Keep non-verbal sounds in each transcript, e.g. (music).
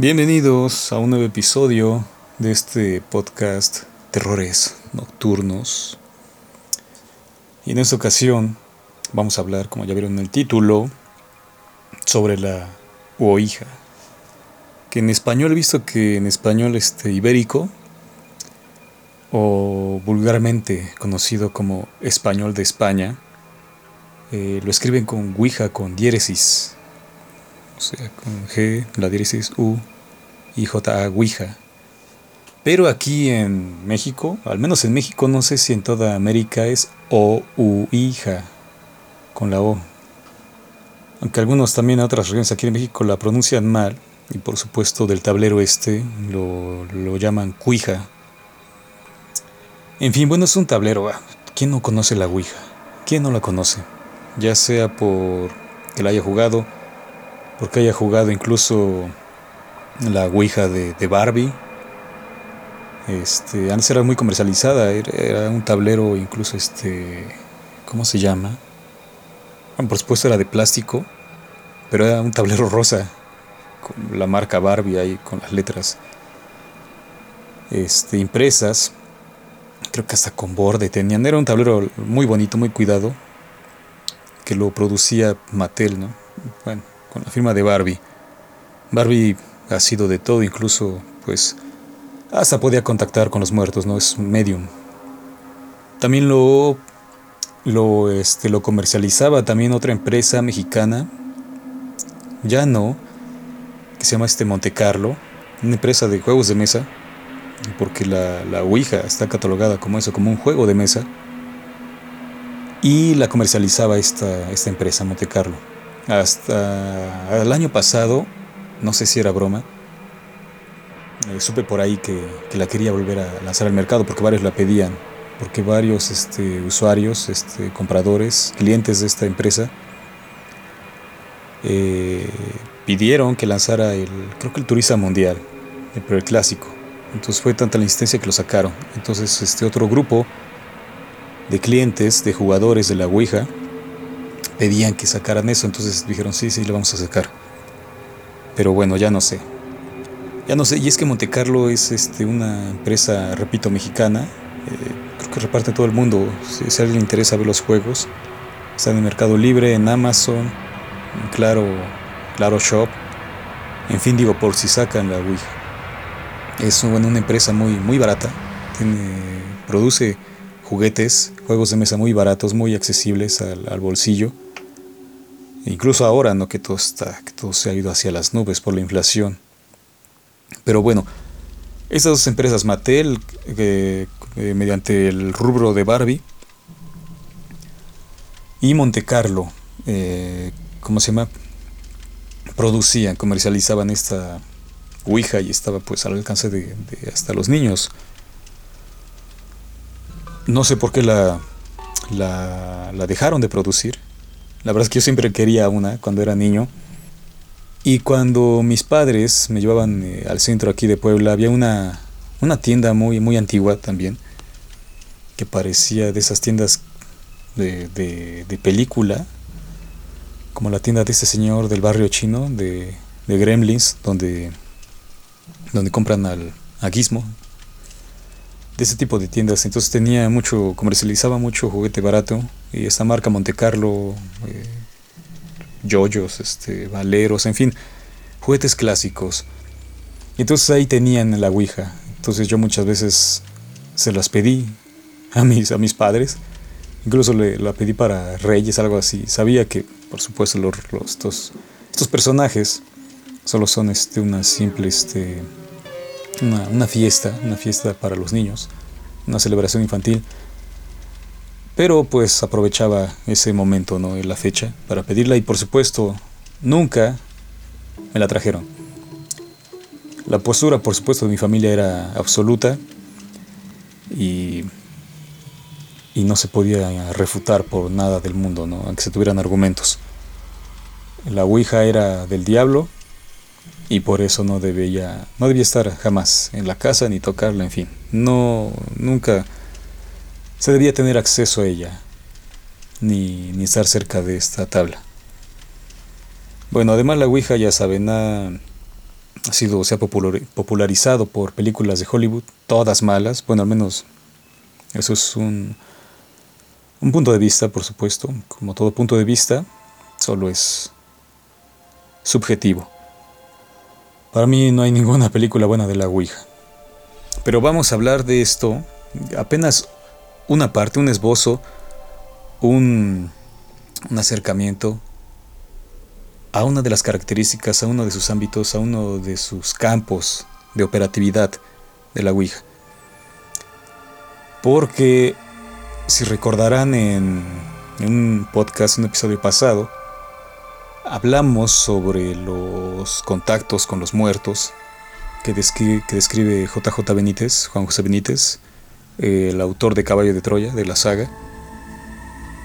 Bienvenidos a un nuevo episodio de este podcast Terrores Nocturnos. Y en esta ocasión vamos a hablar, como ya vieron en el título, sobre la Ouija. Que en español he visto que en español este ibérico o vulgarmente conocido como español de España, eh, lo escriben con Ouija, con diéresis o sea, con G, la diéresis U y J A Ouija. Pero aquí en México, al menos en México, no sé si en toda América es O U hija con la O. Aunque algunos también en otras regiones aquí en México la pronuncian mal, y por supuesto del tablero este lo, lo llaman cuija. En fin, bueno, es un tablero. ¿Quién no conoce la Ouija? ¿Quién no la conoce? Ya sea por que la haya jugado, porque haya jugado incluso la Ouija de, Barbie. Este, antes era muy comercializada, era, un tablero incluso este, ¿cómo se llama? Bueno, por supuesto era de plástico, pero era un tablero (laughs) rosa con la marca Barbie ahí con las letras este, impresas. Creo que hasta con borde tenían. Era un tablero muy bonito, muy cuidado, que lo producía Mattel, ¿no? Bueno, con la firma de Barbie. Barbie ha sido de todo, incluso pues hasta podía contactar con los muertos, ¿no? Es medium. También lo lo este lo comercializaba también otra empresa mexicana. Ya no, que se llama este Monte Carlo, una empresa de juegos de mesa, porque la, la Ouija está catalogada como eso, como un juego de mesa. Y la comercializaba esta, esta empresa, Monte Carlo. Hasta el año pasado, no sé si era broma, eh, supe por ahí que, la quería volver a lanzar al mercado porque varios la pedían, porque varios este, usuarios, este, compradores, clientes de esta empresa eh, pidieron que lanzara el, creo que el Turista Mundial, pero el clásico. Entonces fue tanta la insistencia que lo sacaron. Entonces este otro grupo de clientes, de jugadores de la Ouija, pedían que sacaran eso, entonces dijeron, sí, sí, lo vamos a sacar. Pero bueno, ya no sé. Ya no sé, y es que Monte Carlo es este, una empresa, repito, mexicana. Eh, creo que reparte todo el mundo. Si, a alguien le interesa ver los juegos, está en Mercado Libre, en Amazon, en Claro, Claro Shop. En fin, digo, por si sacan la Ouija. Es una empresa muy, muy barata. produce juguetes, juegos de mesa muy baratos, muy accesibles al bolsillo. Incluso ahora, ¿no? Que todo, está, que todo se ha ido hacia las nubes por la inflación. Pero bueno, esas dos empresas, Mattel, mediante el rubro de Barbie, y Monte Carlo, eh, ¿cómo se llama? Producían, comercializaban esta Ouija y estaba pues al alcance de, hasta los niños. No sé por qué la dejaron de producir la verdad es que yo siempre quería una cuando era niño. Y cuando mis padres me llevaban eh, al centro aquí de Puebla, había una, una tienda muy, muy antigua también, que parecía de esas tiendas de, de, película, como la tienda de este señor del barrio chino, de, de Gremlins, donde, donde compran al, a Gizmo, de ese tipo de tiendas. Entonces tenía mucho, comercializaba mucho juguete barato. Y esta marca Monte Carlo, eh, este, valeros, en fin, juguetes clásicos. Y entonces ahí tenían la Ouija. Entonces yo muchas veces se las pedí a mis, a mis padres. Incluso le, la pedí para Reyes, algo así. Sabía que, por supuesto, los, estos, estos personajes solo son este, una simple este, una, fiesta, una fiesta para los niños, una celebración infantil. Pero pues aprovechaba ese momento, ¿no? La fecha para pedirla y por supuesto nunca me la trajeron. La postura, por supuesto, de mi familia era absoluta y, y no se podía refutar por nada del mundo, ¿no? aunque se tuvieran argumentos. La Ouija era del diablo y por eso no debía no debía estar jamás en la casa ni tocarla, en fin. No nunca se debía tener acceso a ella ni, ni estar cerca de esta tabla. Bueno, además la Ouija ya saben, ha, sido, se ha popularizado por películas de Hollywood, todas malas, bueno, al menos eso es un, un punto de vista, por supuesto, como todo punto de vista, solo es subjetivo. Para mí no hay ninguna película buena de la Ouija. Pero vamos a hablar de esto, apenas una parte, un esbozo, un, acercamiento a una de las características, a uno de sus ámbitos, a uno de sus campos de operatividad de la Ouija. Porque si recordarán en, un podcast, un episodio pasado, hablamos sobre los contactos con los muertos que describe, que describe JJ Benítez, Juan José Benítez, el autor de Caballo de Troya, de la saga.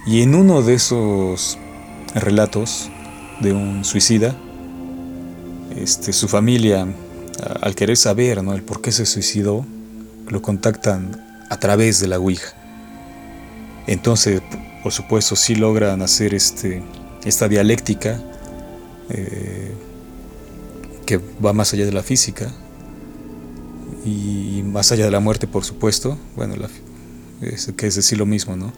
Y en uno de esos relatos de un suicida, este, su familia, al querer saber ¿no? el por qué se suicidó, lo contactan a través de la Ouija. Entonces, por supuesto, sí logran hacer este, esta dialéctica eh, que va más allá de la física y más allá de la muerte, por supuesto. Bueno, que es decir lo mismo, ¿no?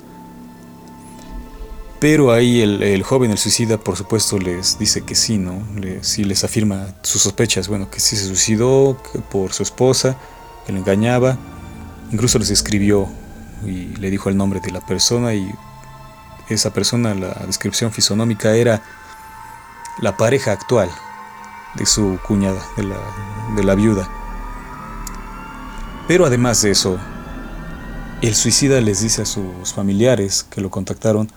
Pero ahí el, joven, el suicida, por supuesto, les dice que sí, ¿no? sí les afirma sus sospechas, bueno, que sí se suicidó por su esposa, que le engañaba, incluso les escribió y le dijo el nombre de la persona y esa persona, la descripción fisonómica era la pareja actual de su cuñada, de la, de la viuda. Pero además de eso, el suicida les dice a sus familiares que lo contactaron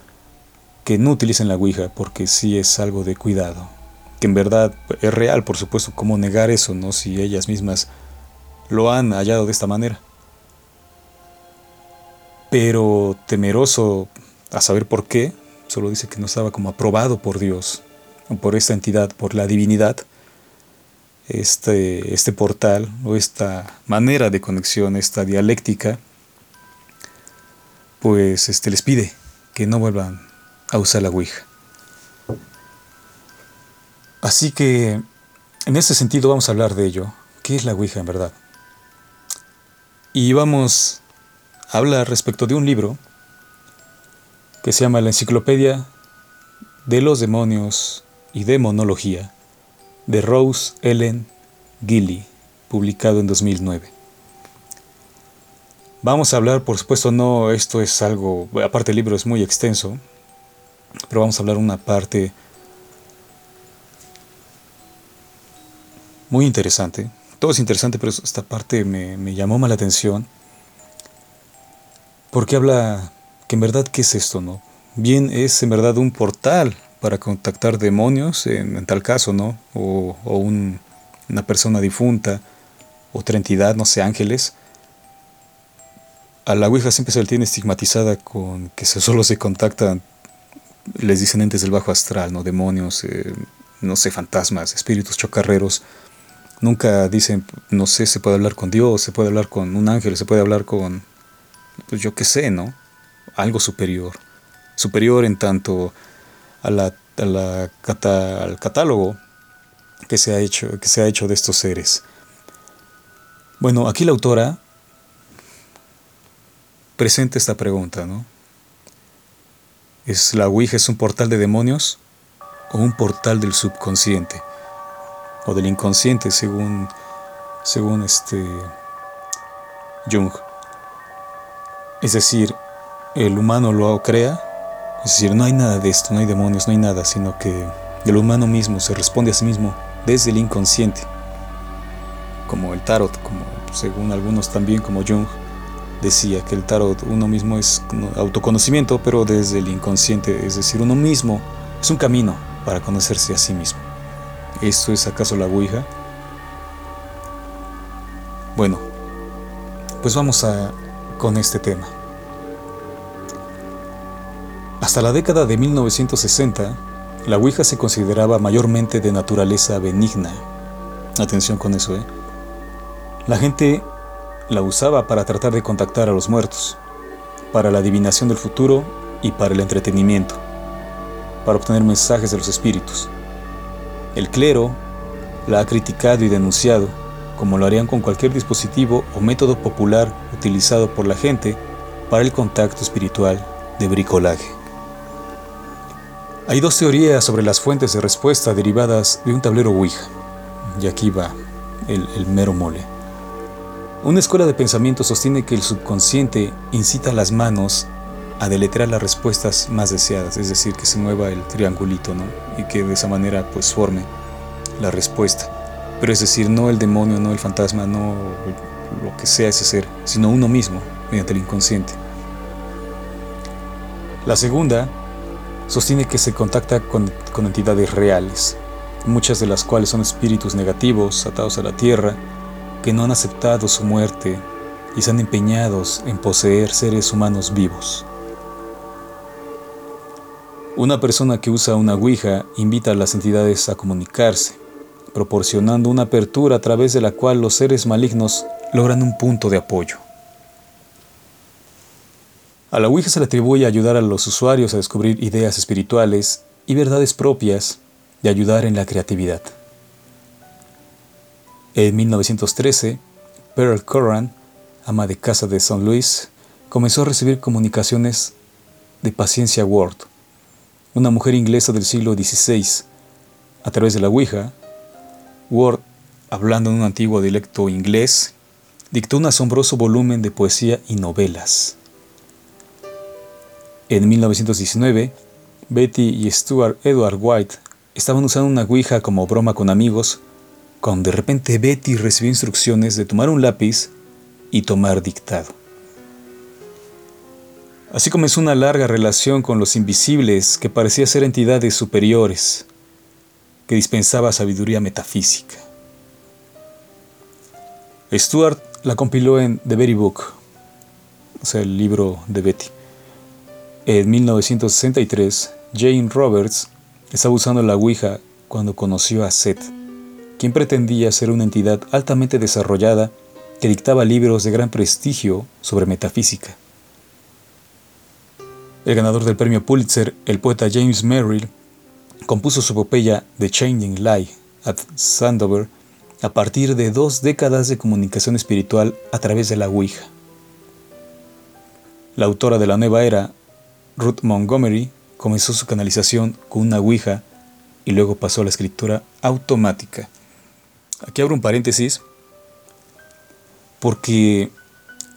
que no utilicen la Ouija porque sí es algo de cuidado. Que en verdad es real, por supuesto, cómo negar eso, ¿no? Si ellas mismas lo han hallado de esta manera. Pero temeroso a saber por qué, solo dice que no estaba como aprobado por Dios, por esta entidad, por la divinidad, este, este portal o esta manera de conexión, esta dialéctica, pues este, les pide que no vuelvan a usar la Ouija. Así que en ese sentido vamos a hablar de ello. ¿Qué es la Ouija en verdad? Y vamos a hablar respecto de un libro que se llama La Enciclopedia de los Demonios y Demonología de Rose Ellen Gilly, publicado en 2009. Vamos a hablar, por supuesto, no, esto es algo, aparte el libro es muy extenso, pero vamos a hablar una parte muy interesante. Todo es interesante, pero esta parte me, me llamó más la atención. Porque habla que en verdad, ¿qué es esto, no? Bien, es en verdad un portal para contactar demonios, en, tal caso, ¿no? O, una persona difunta, otra entidad, no sé, ángeles. A la Ouija siempre se le tiene estigmatizada con que (laughs) solo se contactan, les dicen entes del bajo astral, ¿no? Demonios, eh, no sé, fantasmas, espíritus chocarreros. Nunca dicen, no sé, se puede hablar con Dios, se puede hablar con un ángel, se puede hablar con, pues yo qué sé, ¿no? Algo superior. Superior en tanto a la, al catálogo que se, ha hecho, que se ha hecho de estos seres. Bueno, aquí la autora presenta esta pregunta, ¿no? ¿Es la Ouija es un portal de demonios o un portal del subconsciente? O del inconsciente, según, según este Jung. Es decir, el humano lo crea es decir, no hay nada de esto, no hay demonios, no hay nada, sino que el humano mismo se responde a sí mismo desde el inconsciente. Como el tarot, como según algunos también, como Jung decía que el tarot uno mismo es autoconocimiento, pero desde el inconsciente, es decir, uno mismo es un camino para conocerse a sí mismo. ¿Esto es acaso la Ouija? Bueno, pues vamos a con este tema. Hasta la década de 1960, la Ouija se consideraba mayormente de naturaleza benigna. Atención con eso, ¿eh? La gente la usaba para tratar de contactar a los muertos, para la adivinación del futuro y para el entretenimiento, para obtener mensajes de los espíritus. El clero la ha criticado y denunciado, como lo harían con cualquier dispositivo o método popular utilizado por la gente para el contacto espiritual de bricolaje. Hay dos teorías sobre las fuentes de respuesta derivadas de un tablero Ouija, y aquí va el, mero mole. Una escuela de pensamiento sostiene que el subconsciente incita a las manos a deletrear las respuestas más deseadas, es decir, que se mueva el triangulito, ¿no? Y que de esa manera pues forme la respuesta. Pero es decir, no el demonio, no el fantasma, no lo que sea ese ser, sino uno mismo, mediante el inconsciente. La segunda sostiene que se contacta con, entidades reales, muchas de las cuales son espíritus negativos atados a la tierra, que no han aceptado su muerte y se han empeñados en poseer seres humanos vivos. Una persona que usa una Ouija invita a las entidades a comunicarse, proporcionando una apertura a través de la cual los seres malignos logran un punto de apoyo. A la Ouija se le atribuye ayudar a los usuarios a descubrir ideas espirituales y verdades propias y ayudar en la creatividad. En 1913, Pearl Curran, ama de casa de St. Louis, comenzó a recibir comunicaciones de Paciencia Ward, una mujer inglesa del siglo XVI. A través de la Ouija, Ward, hablando en un antiguo dialecto inglés, dictó un asombroso volumen de poesía y novelas. En 1919, Betty y Stuart Edward White estaban usando una Ouija como broma con amigos, cuando de repente Betty recibió instrucciones de tomar un lápiz y tomar dictado. Así comenzó una larga relación con los invisibles que parecía ser entidades superiores, que dispensaba sabiduría metafísica. Stuart la compiló en The Betty Book, o sea, el libro de Betty. En 1963, Jane Roberts estaba usando la Ouija cuando conoció a Seth, quien pretendía ser una entidad altamente desarrollada que dictaba libros de gran prestigio sobre metafísica. El ganador del premio Pulitzer, el poeta James Merrill, compuso su epopeya The Changing Light at Sandover a partir de dos décadas de comunicación espiritual a través de la Ouija. La autora de la nueva era, Ruth Montgomery, comenzó su canalización con una Ouija y luego pasó a la escritura automática. Aquí abro un paréntesis porque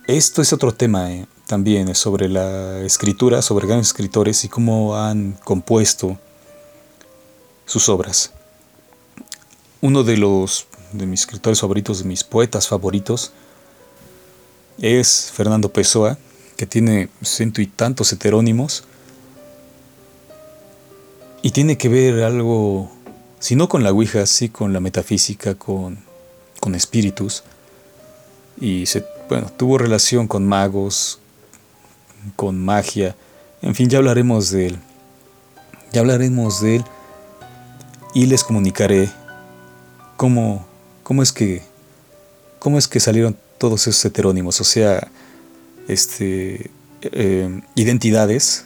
esto es otro tema. ¿eh? también sobre la escritura, sobre grandes escritores y cómo han compuesto sus obras. Uno de los de mis escritores favoritos, de mis poetas favoritos, es Fernando Pessoa, que tiene ciento y tantos heterónimos, y tiene que ver algo, si no con la Ouija, sí con la metafísica, con, con espíritus, y se, bueno, tuvo relación con magos, con magia. En fin, ya hablaremos de él. Ya hablaremos de él y les comunicaré cómo, cómo es que cómo es que salieron todos esos heterónimos, o sea, este eh, identidades,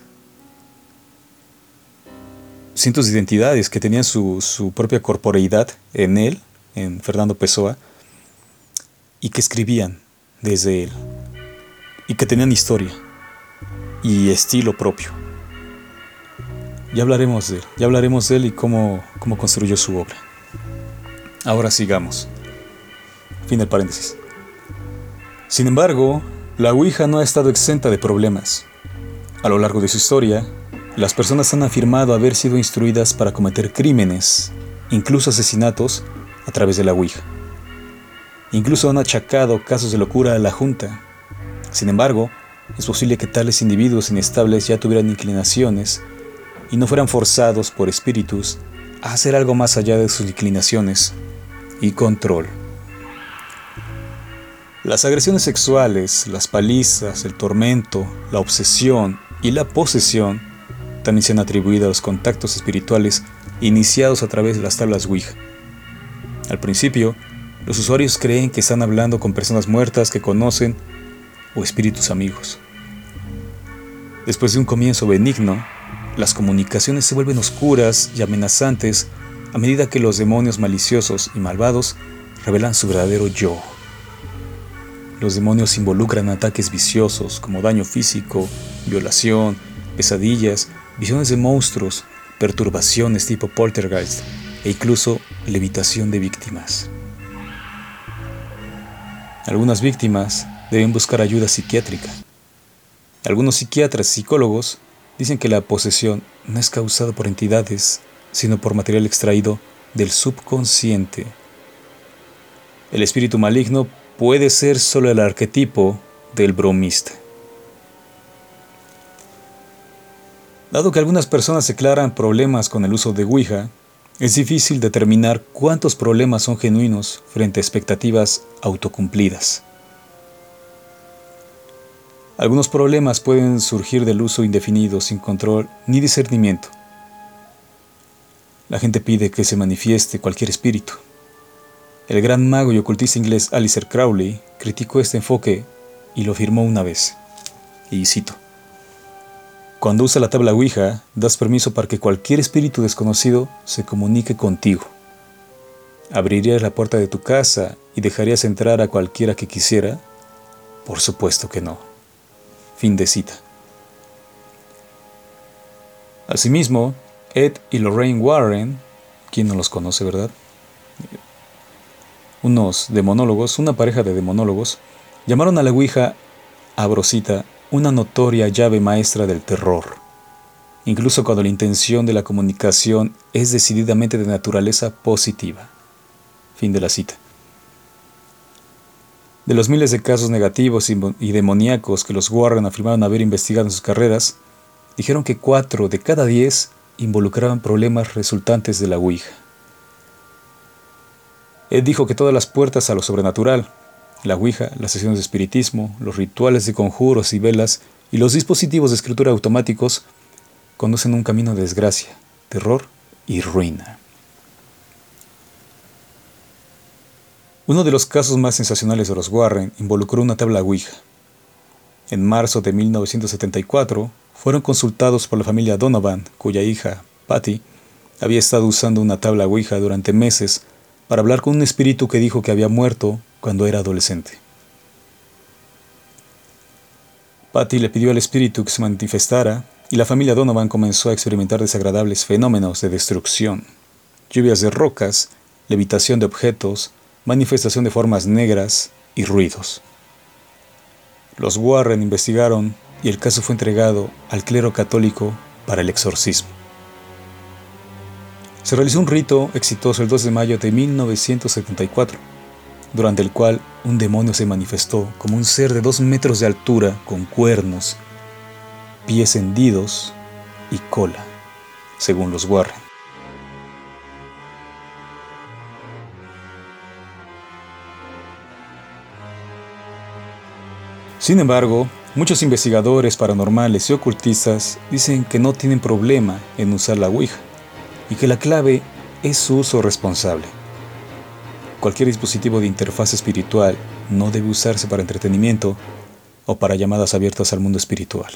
cientos de identidades que tenían su, propia corporeidad en él, en Fernando Pessoa, y que escribían desde él, y que tenían historia y estilo propio. Ya hablaremos de él, ya hablaremos de él y cómo, cómo construyó su obra. Ahora sigamos. Fin del paréntesis. Sin embargo, la Ouija no ha estado exenta de problemas. A lo largo de su historia, las personas han afirmado haber sido instruidas para cometer crímenes, incluso asesinatos, a través de la Ouija. Incluso han achacado casos de locura a la Junta. Sin embargo, es posible que tales individuos inestables ya tuvieran inclinaciones y no fueran forzados por espíritus a hacer algo más allá de sus inclinaciones y control. Las agresiones sexuales, las palizas, el tormento, la obsesión y la posesión también se han atribuido a los contactos espirituales iniciados a través de las tablas Ouija. Al principio, los usuarios creen que están hablando con personas muertas que conocen o espíritus amigos. Después de un comienzo benigno, las comunicaciones se vuelven oscuras y amenazantes a medida que los demonios maliciosos y malvados revelan su verdadero yo. Los demonios involucran ataques viciosos como daño físico, violación, pesadillas, visiones de monstruos, perturbaciones tipo poltergeist e incluso levitación de víctimas. Algunas víctimas deben buscar ayuda psiquiátrica. Algunos psiquiatras y psicólogos dicen que la posesión no es causada por entidades, sino por material extraído del subconsciente. El espíritu maligno puede ser solo el arquetipo del bromista. Dado que algunas personas declaran problemas con el uso de Ouija, es difícil determinar cuántos problemas son genuinos frente a expectativas autocumplidas. Algunos problemas pueden surgir del uso indefinido, sin control ni discernimiento. La gente pide que se manifieste cualquier espíritu. El gran mago y ocultista inglés Alistair Crowley criticó este enfoque y lo afirmó una vez. Y cito. Cuando usa la tabla Ouija, das permiso para que cualquier espíritu desconocido se comunique contigo. ¿Abrirías la puerta de tu casa y dejarías entrar a cualquiera que quisiera? Por supuesto que no. Fin de cita. Asimismo, Ed y Lorraine Warren, quien no los conoce, verdad? Unos demonólogos, una pareja de demonólogos, llamaron a la Ouija Abrosita una notoria llave maestra del terror, incluso cuando la intención de la comunicación es decididamente de naturaleza positiva. Fin de la cita. De los miles de casos negativos y demoníacos que los Warren afirmaron haber investigado en sus carreras, dijeron que cuatro de cada diez involucraban problemas resultantes de la Ouija. Él dijo que todas las puertas a lo sobrenatural, la Ouija, las sesiones de espiritismo, los rituales de conjuros y velas y los dispositivos de escritura automáticos conducen un camino de desgracia, terror y ruina. Uno de los casos más sensacionales de los Warren involucró una tabla Ouija. En marzo de 1974, fueron consultados por la familia Donovan, cuya hija, Patty, había estado usando una tabla Ouija durante meses para hablar con un espíritu que dijo que había muerto cuando era adolescente. Patty le pidió al espíritu que se manifestara y la familia Donovan comenzó a experimentar desagradables fenómenos de destrucción, lluvias de rocas, levitación de objetos, manifestación de formas negras y ruidos. Los Warren investigaron y el caso fue entregado al clero católico para el exorcismo. Se realizó un rito exitoso el 2 de mayo de 1974, durante el cual un demonio se manifestó como un ser de dos metros de altura con cuernos, pies hendidos y cola, según los Warren. Sin embargo, muchos investigadores paranormales y ocultistas dicen que no tienen problema en usar la Ouija y que la clave es su uso responsable. Cualquier dispositivo de interfaz espiritual no debe usarse para entretenimiento o para llamadas abiertas al mundo espiritual.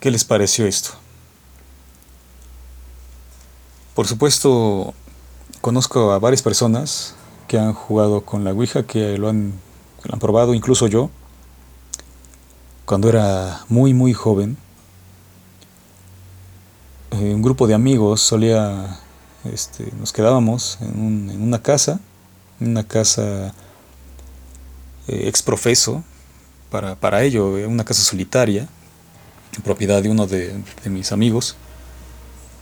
¿Qué les pareció esto? Por supuesto, conozco a varias personas que han jugado con la Ouija, que lo han, han probado, incluso yo, cuando era muy, muy joven. Eh, un grupo de amigos solía, este, nos quedábamos en, una casa, una casa eh, exprofeso, para, para ello, eh, una casa solitaria, propiedad de uno de, de mis amigos,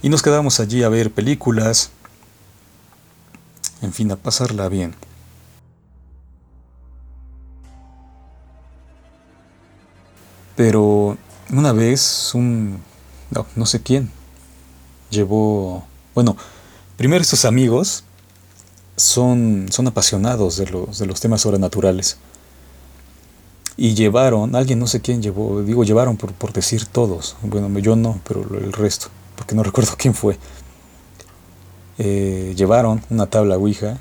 y nos quedábamos allí a ver películas, en fin, a pasarla bien. Pero una vez un... No, sé quién. Llevó... Bueno, primero estos amigos son, son apasionados de los, de los temas sobrenaturales. Y llevaron, alguien no sé quién llevó, digo llevaron por, por decir todos. Bueno, yo no, pero el resto, porque no (laughs) recuerdo quién fue. Eh, llevaron una tabla Ouija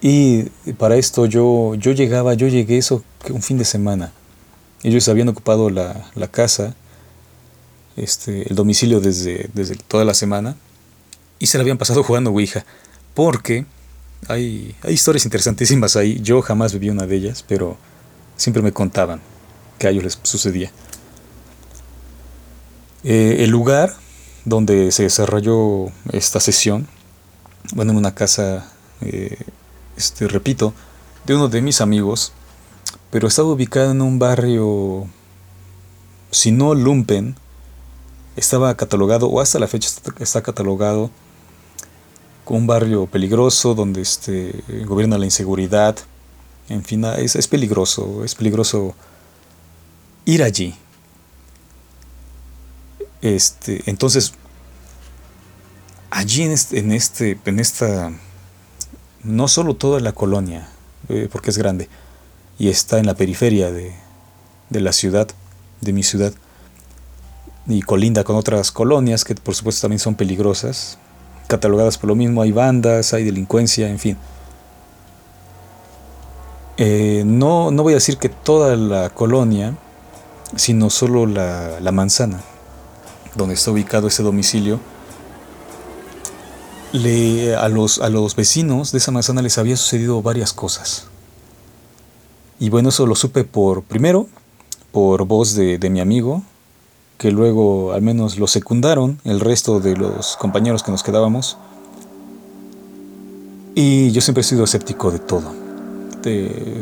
y para esto yo, yo llegaba, yo llegué eso un fin de semana. Ellos habían ocupado la, casa este, el domicilio desde, desde toda la semana y se la habían pasado jugando Ouija. Porque hay, hay historias interesantísimas ahí. Yo jamás viví una de ellas, pero siempre me contaban que a ellos les sucedía. Eh, el lugar donde se desarrolló esta sesión, bueno, en una casa, eh, este, repito, de uno de mis amigos, pero estaba ubicado en un barrio, si no lumpen, estaba catalogado, o hasta la fecha está catalogado, como un barrio peligroso, donde este, gobierna la inseguridad, en fin, es, es peligroso, es peligroso ir allí. Este, entonces, allí en este, en este, en esta, no solo toda la colonia, eh, porque es grande, y está en la periferia de, de la ciudad, de mi ciudad, y colinda con otras colonias que por supuesto también son peligrosas, catalogadas por lo mismo, hay bandas, hay delincuencia, en fin. Eh, no, no voy a decir que toda la colonia, sino solo la, la manzana, donde está ubicado ese domicilio, le, a, los, a los vecinos de esa manzana les había sucedido varias cosas. Y bueno, eso lo supe por, primero, por voz de, de mi amigo, que luego al menos lo secundaron el resto de los compañeros que nos quedábamos. Y yo siempre he sido escéptico de todo.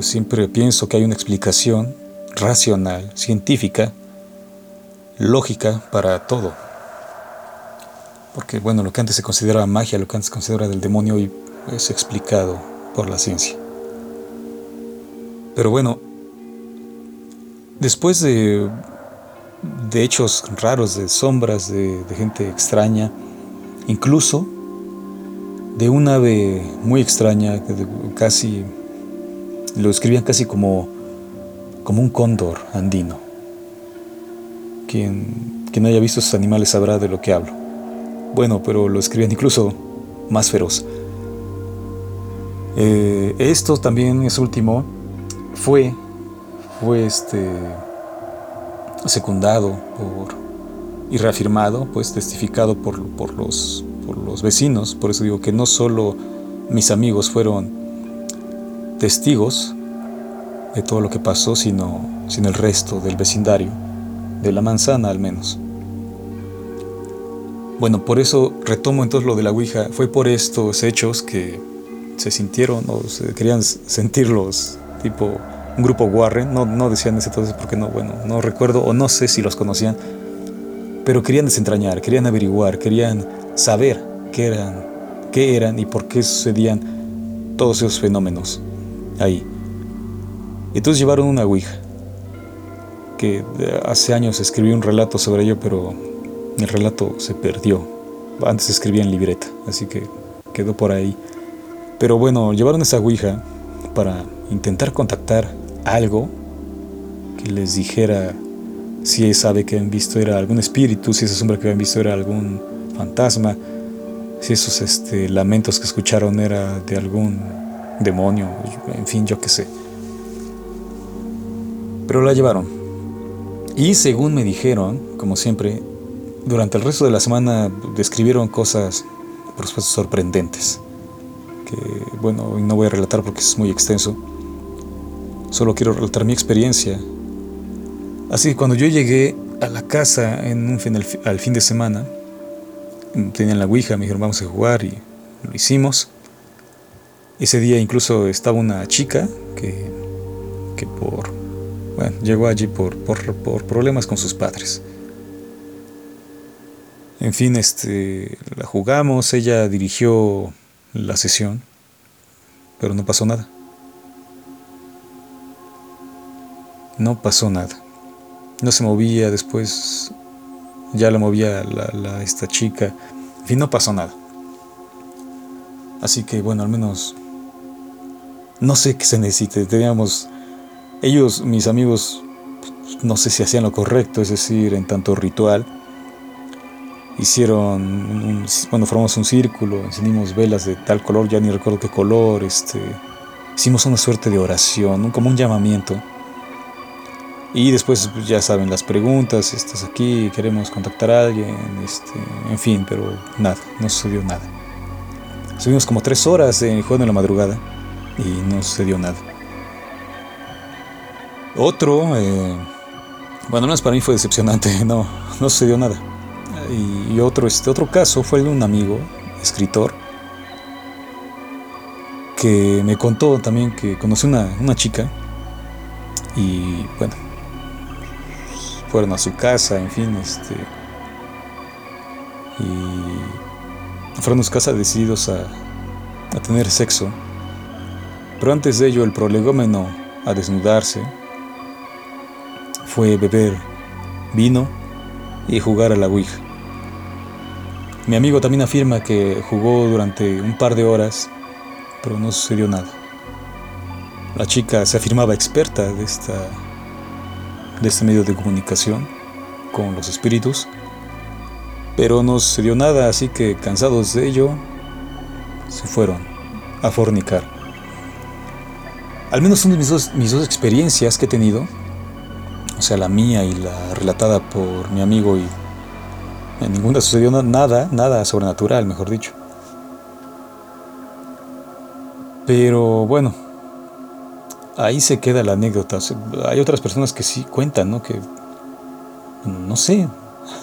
siempre pienso que hay una explicación racional, científica, lógica para todo. Porque bueno, lo que antes se consideraba magia, lo que antes se consideraba del demonio hoy es explicado por la ciencia. Pero bueno, después de de hechos raros, de sombras, de, gente extraña, incluso de un ave muy extraña, casi lo escribían casi como, como un cóndor andino. Quien, quien haya visto esos animales sabrá de lo que hablo. Bueno, pero lo escribían incluso más feroz. Eh, esto también es último fue, fue este, secundado por, y reafirmado, pues testificado por, por, los, por los vecinos. Por eso digo que no solo mis amigos fueron testigos de todo lo que pasó, sino, sino el resto del vecindario, de la manzana al menos. Bueno, por eso retomo entonces lo de la Ouija. Fue por estos hechos que se sintieron o se querían sentirlos tipo un grupo Warren, no, no decían ese entonces porque no, bueno, no recuerdo o no sé si los conocían, pero querían desentrañar, querían averiguar, querían saber qué eran, qué eran y por qué sucedían todos esos fenómenos ahí. Entonces llevaron una Ouija, que hace años escribí un relato sobre ello, pero el relato se perdió. Antes escribía en libreta, así que quedó por ahí. Pero bueno, llevaron esa Ouija para intentar contactar algo que les dijera si sabe que han visto era algún espíritu, si esa sombra que habían visto era algún fantasma, si esos este, lamentos que escucharon era de algún demonio, en fin, yo qué sé. Pero la llevaron. Y según me dijeron, como siempre, durante el resto de la semana describieron cosas, por supuesto, sorprendentes. Que, bueno, no voy a relatar porque es muy extenso Solo quiero relatar mi experiencia. Así que cuando yo llegué a la casa en un fin, al fin de semana, tenían la Ouija, me dijeron vamos a jugar y lo hicimos. Ese día incluso estaba una chica que, que por, llegó allí por, por, por problemas con sus padres. En fin, este, la jugamos, ella dirigió la sesión, pero no pasó nada. No pasó nada. No se movía, después ya la movía la, esta chica. En fin, no pasó nada. Así que bueno, al menos no sé qué se necesite. Teníamos, ellos, mis amigos, no sé si hacían lo correcto, es decir, en tanto ritual. Hicieron, bueno, formamos un círculo, encendimos velas de tal color, ya ni recuerdo qué color, este, hicimos una suerte de oración, como un llamamiento Y después pues, ya saben las preguntas, estás aquí, queremos contactar a alguien, este, en fin, pero nada, no sucedió nada. Subimos como tres horas en juego en la madrugada y no sucedió nada. Otro, eh, bueno, no es para mí fue decepcionante, (laughs) no, no sucedió nada. Y, otro, este otro caso fue el de un amigo, escritor, que me contó también que conoció una, una chica y bueno, fueron a su casa, en fin, este. Y fueron a su casa decididos a, a tener sexo. Pero antes de ello, el prolegómeno a desnudarse fue beber vino y jugar a la Ouija. Mi amigo también afirma que jugó durante un par de horas, pero no sucedió nada. La chica se afirmaba experta de esta de este medio de comunicación con los espíritus, pero no sucedió nada, así que cansados de ello, se fueron a fornicar. Al menos son mis dos, mis dos experiencias que he tenido, o sea, la mía y la relatada por mi amigo, y en ninguna sucedió nada, nada sobrenatural, mejor dicho. Pero bueno, ahí se queda la anécdota. Hay otras personas que sí cuentan, ¿no? Que no sé.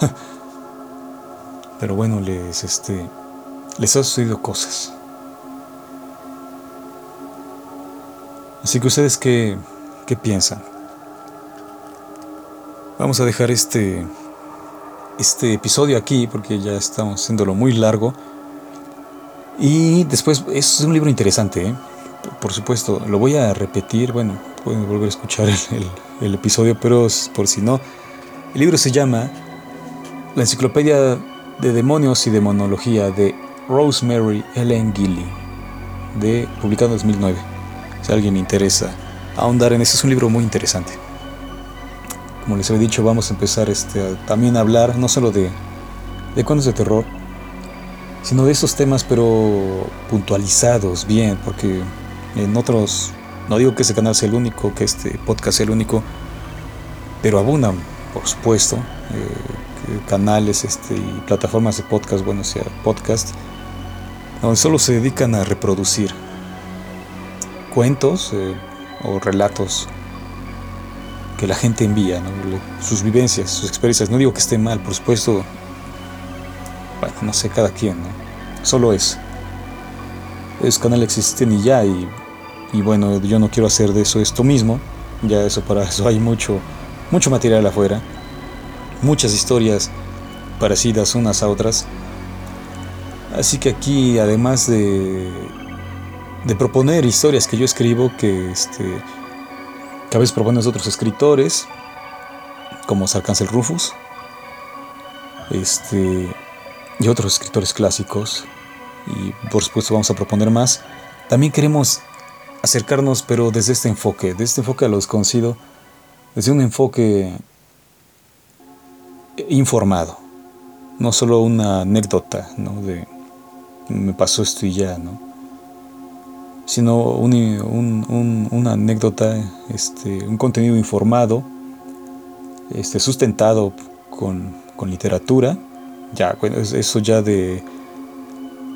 (laughs) Pero bueno, les este les ha sucedido cosas. Así que ustedes qué, qué piensan? Vamos a dejar este este episodio aquí porque ya estamos haciéndolo muy largo. Y después es un libro interesante, ¿eh? Por supuesto, lo voy a repetir, bueno, pueden volver a escuchar el, episodio, pero por si no, el libro se llama La Enciclopedia de Demonios y Demonología de Rosemary Ellen Gilly, de, publicado en 2009. Si alguien le interesa ahondar en eso, es un libro muy interesante. Como les he dicho, vamos a empezar este, también a hablar no solo de, de cuentos de terror, sino de esos temas, pero puntualizados bien, porque en otros, no digo que este canal sea el único, que este podcast sea el único, pero abundan, por supuesto, eh, canales este, y plataformas de podcast, bueno, sea podcast, donde solo se dedican a reproducir cuentos eh, o relatos que la gente envía, sus vivencias, sus experiencias. No digo que esté mal, por supuesto, no sé, cada quien, ¿no? Solo es. Es canal existen y ya, y y bueno, yo no quiero hacer de eso esto mismo, ya eso para eso hay mucho, mucho material afuera, muchas historias parecidas unas a otras. Así que aquí, además de, de proponer historias que yo escribo, que, este, que a veces proponen otros escritores, como Sarkansel Rufus, este, y otros escritores clásicos, y por supuesto vamos a proponer más, también queremos acercarnos, pero desde este enfoque, desde este enfoque a lo desconocido, desde un enfoque informado, no solo una anécdota, ¿no? De me pasó esto y ya, ¿no? Sino una anécdota, este, un contenido informado, este, sustentado con, con literatura, ya, eso ya de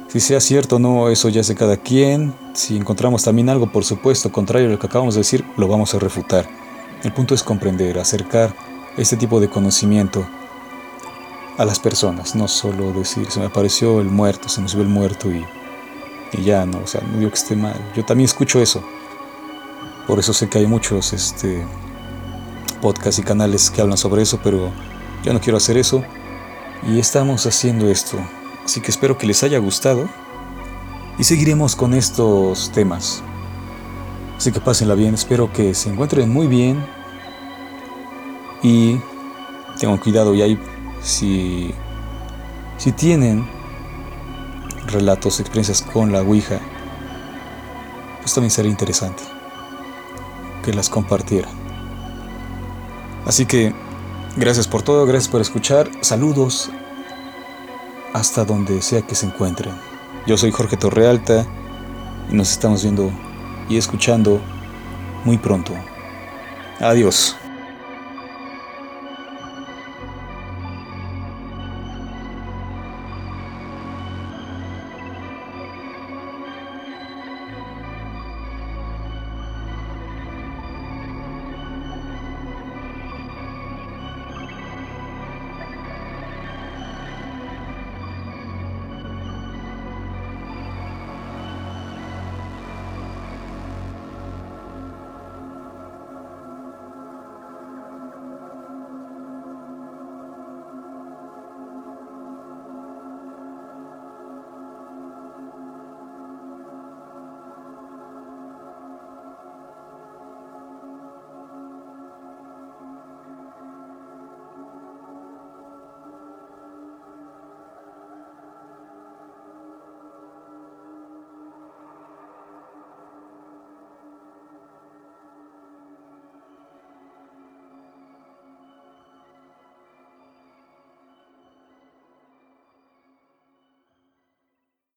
si sea cierto o no, eso ya es de cada quien. Si encontramos también algo, por supuesto, contrario a lo que acabamos de decir, lo vamos a refutar. El punto es comprender, acercar este tipo de conocimiento a las personas, no solo decir, se me apareció el muerto, se me subió el muerto y, y ya, no, o sea, no digo que esté mal. Yo también escucho eso. Por eso sé que hay muchos este, podcasts y canales que hablan sobre eso, pero yo no quiero hacer eso. Y estamos haciendo esto Así que espero que les haya gustado y seguiremos con estos temas. Así que pásenla bien, espero que se encuentren muy bien y tengan cuidado y ahí si, si tienen relatos, experiencias con la Ouija, pues también sería interesante que las compartieran. Así que gracias por todo, gracias por escuchar, saludos hasta donde sea que se encuentren. Yo soy Jorge Torrealta y nos estamos viendo y escuchando muy pronto. Adiós.